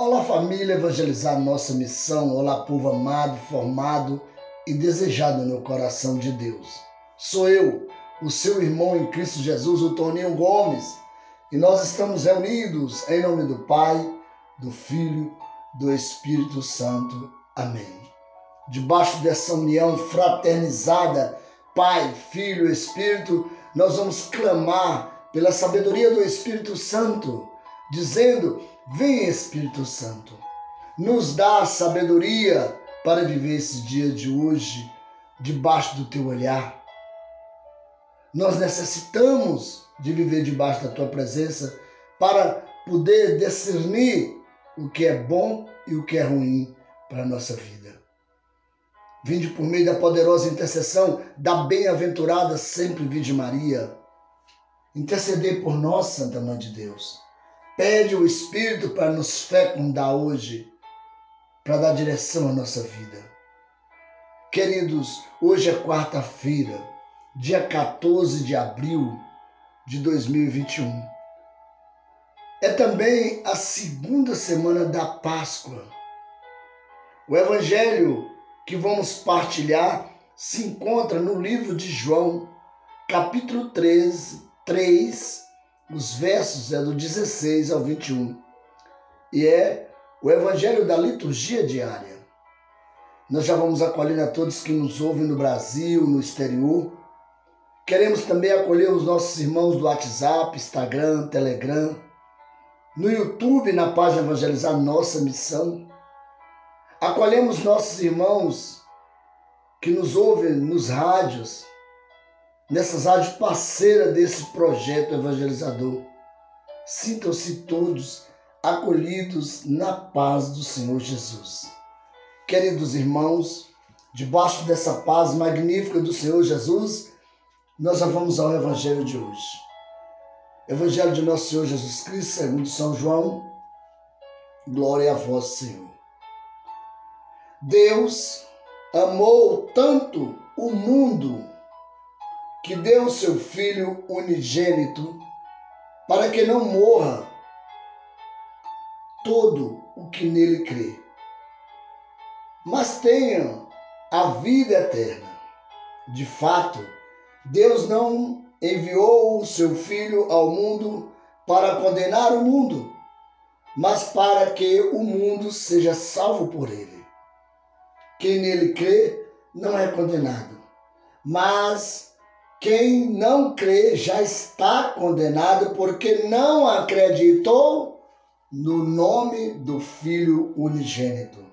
Olá, família, evangelizar nossa missão. Olá, povo amado, formado e desejado no coração de Deus. Sou eu, o seu irmão em Cristo Jesus, o Toninho Gomes, e nós estamos reunidos em nome do Pai, do Filho, do Espírito Santo. Amém. Debaixo dessa união fraternizada, Pai, Filho, Espírito, nós vamos clamar pela sabedoria do Espírito Santo, dizendo Vem Espírito Santo, nos dá sabedoria para viver esse dia de hoje debaixo do teu olhar. Nós necessitamos de viver debaixo da tua presença para poder discernir o que é bom e o que é ruim para a nossa vida. Vinde por meio da poderosa intercessão da bem-aventurada sempre Virgem Maria. Interceder por nós, Santa Mãe de Deus Pede o Espírito para nos fecundar hoje, para dar direção à nossa vida. Queridos, hoje é quarta-feira, dia 14 de abril de 2021. É também a segunda semana da Páscoa. O evangelho que vamos partilhar se encontra no livro de João, capítulo 13, 3, os versos é do 16 ao 21 e é o Evangelho da Liturgia Diária. Nós já vamos acolhendo a todos que nos ouvem no Brasil, no exterior. Queremos também acolher os nossos irmãos do WhatsApp, Instagram, Telegram, no YouTube, na página Evangelizar Nossa Missão. Acolhemos nossos irmãos que nos ouvem nos rádios, nessas rádios parceiras desse projeto evangelizador. Sintam-se todos acolhidos na paz do Senhor Jesus. Queridos irmãos, debaixo dessa paz magnífica do Senhor Jesus, nós já vamos ao Evangelho de hoje. Evangelho de nosso Senhor Jesus Cristo, segundo São João. Glória a vós, Senhor. Deus amou tanto o mundo que deu seu Filho unigênito para que não morra todo o que nele crê, mas tenha a vida eterna. De fato, Deus não enviou o seu Filho ao mundo para condenar o mundo, mas para que o mundo seja salvo por ele. Quem nele crê não é condenado, mas quem não crê já está condenado porque não acreditou no nome do Filho unigênito.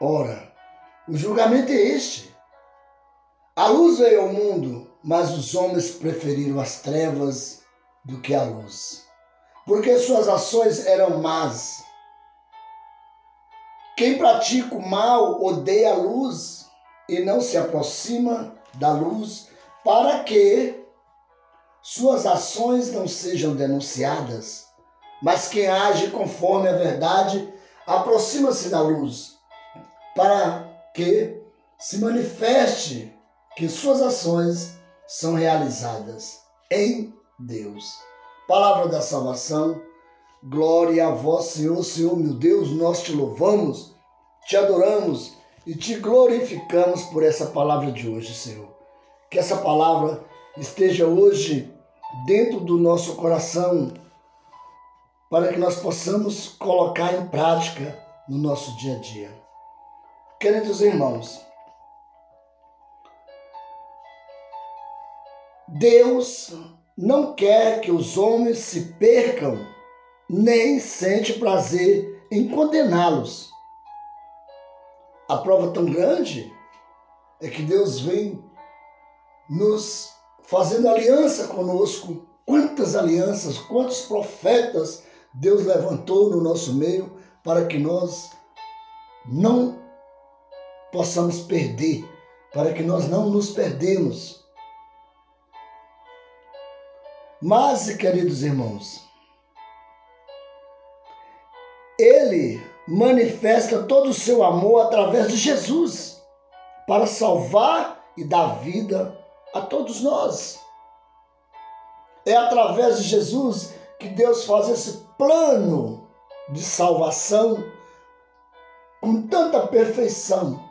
Ora, o julgamento é este. A luz veio ao mundo, mas os homens preferiram as trevas do que a luz, porque suas ações eram más. Quem pratica o mal odeia a luz e não se aproxima da luz para que suas ações não sejam denunciadas, mas quem age conforme a verdade aproxima-se da luz, para que se manifeste que suas ações são realizadas em Deus. Palavra da salvação, glória a vós, Senhor, Senhor meu Deus, nós te louvamos, te adoramos e te glorificamos por essa palavra de hoje, Senhor que essa palavra esteja hoje dentro do nosso coração, para que nós possamos colocar em prática no nosso dia a dia. Queridos irmãos, Deus não quer que os homens se percam, nem sente prazer em condená-los. A prova tão grande é que Deus vem nos fazendo aliança conosco. Quantas alianças, quantos profetas Deus levantou no nosso meio para que nós não possamos perder, para que nós não nos perdemos. Mas, queridos irmãos, ele manifesta todo o seu amor através de Jesus para salvar e dar vida a todos nós. É através de Jesus que Deus faz esse plano de salvação com tanta perfeição,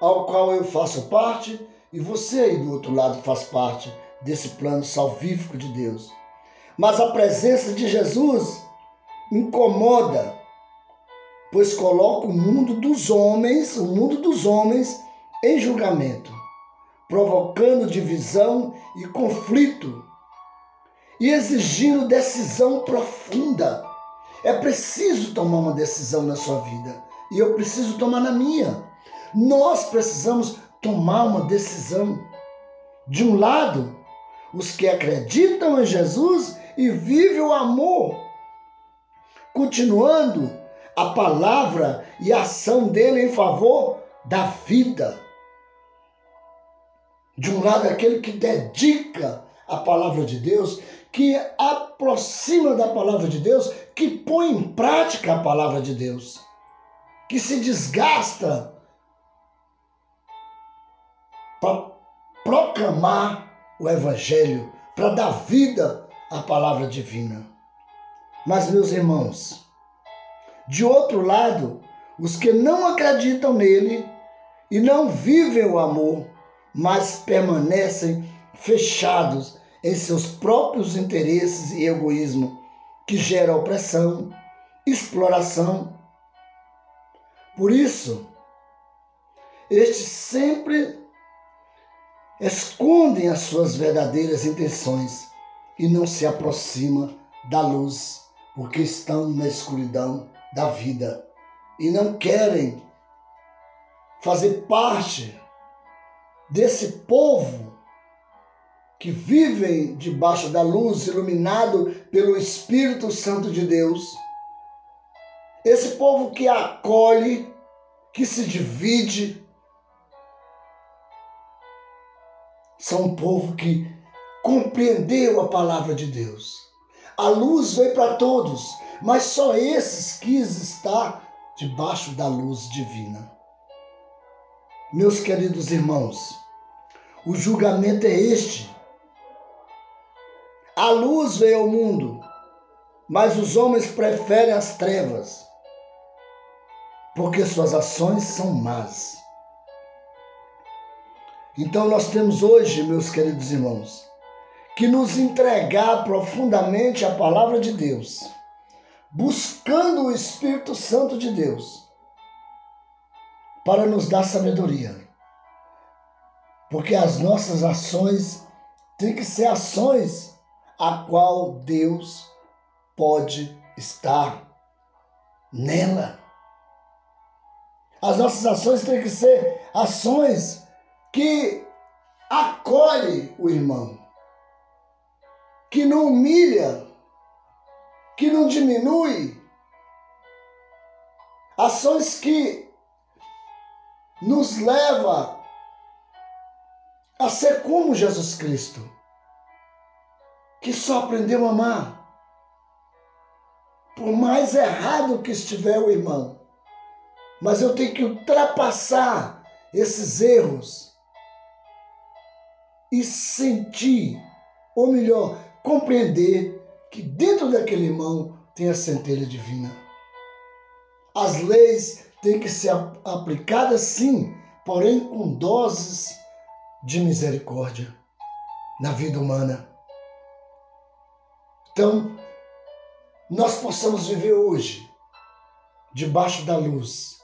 ao qual eu faço parte e você aí do outro lado faz parte desse plano salvífico de Deus. Mas a presença de Jesus incomoda, pois coloca o mundo dos homens, o mundo dos homens, em julgamento, provocando divisão e conflito e exigindo decisão profunda. É preciso tomar uma decisão na sua vida e eu preciso tomar na minha. Nós precisamos tomar uma decisão. De um lado, os que acreditam em Jesus e vivem o amor, continuando a palavra e a ação dele em favor da vida. De um lado, aquele que dedica a palavra de Deus, que aproxima da palavra de Deus, que põe em prática a palavra de Deus, que se desgasta para proclamar o Evangelho, para dar vida à palavra divina. Mas, meus irmãos, de outro lado, os que não acreditam nele e não vivem o amor, mas permanecem fechados em seus próprios interesses e egoísmo, que gera opressão, exploração. Por isso, estes sempre escondem as suas verdadeiras intenções e não se aproximam da luz, porque estão na escuridão da vida e não querem fazer parte desse povo que vivem debaixo da luz, iluminado pelo Espírito Santo de Deus. Esse povo que acolhe, que se divide, são um povo que compreendeu a palavra de Deus. A luz veio para todos, mas só esses quis estar debaixo da luz divina. Meus queridos irmãos, o julgamento é este. A luz veio ao mundo, mas os homens preferem as trevas, porque suas ações são más. Então nós temos hoje, meus queridos irmãos, que nos entregar profundamente à palavra de Deus, buscando o Espírito Santo de Deus para nos dar sabedoria. Porque as nossas ações têm que ser ações a qual Deus pode estar nela. As nossas ações têm que ser ações que acolhe o irmão, que não humilha, que não diminui, ações que nos leva a ser como Jesus Cristo, que só aprendeu a amar. Por mais errado que estiver o irmão, mas eu tenho que ultrapassar esses erros e sentir, ou melhor, compreender que dentro daquele irmão tem a centelha divina. As leis têm que ser aplicadas sim, porém com doses de misericórdia na vida humana. Então, nós possamos viver hoje debaixo da luz,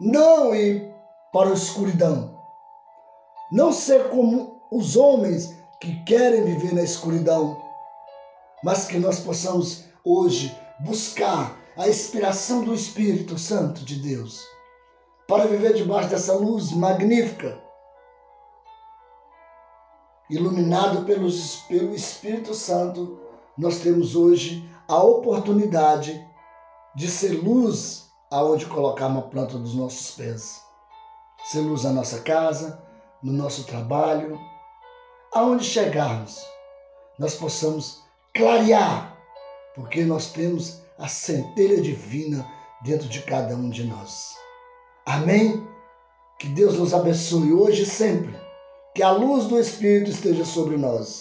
não ir para a escuridão, não ser como os homens que querem viver na escuridão, mas que nós possamos hoje buscar a inspiração do Espírito Santo de Deus para viver debaixo dessa luz magnífica, iluminado pelo Espírito Santo, nós temos hoje a oportunidade de ser luz aonde colocar uma planta dos nossos pés. Ser luz na nossa casa, no nosso trabalho, aonde chegarmos, nós possamos clarear, porque nós temos a centelha divina dentro de cada um de nós. Amém? Que Deus nos abençoe hoje e sempre. Que a luz do Espírito esteja sobre nós.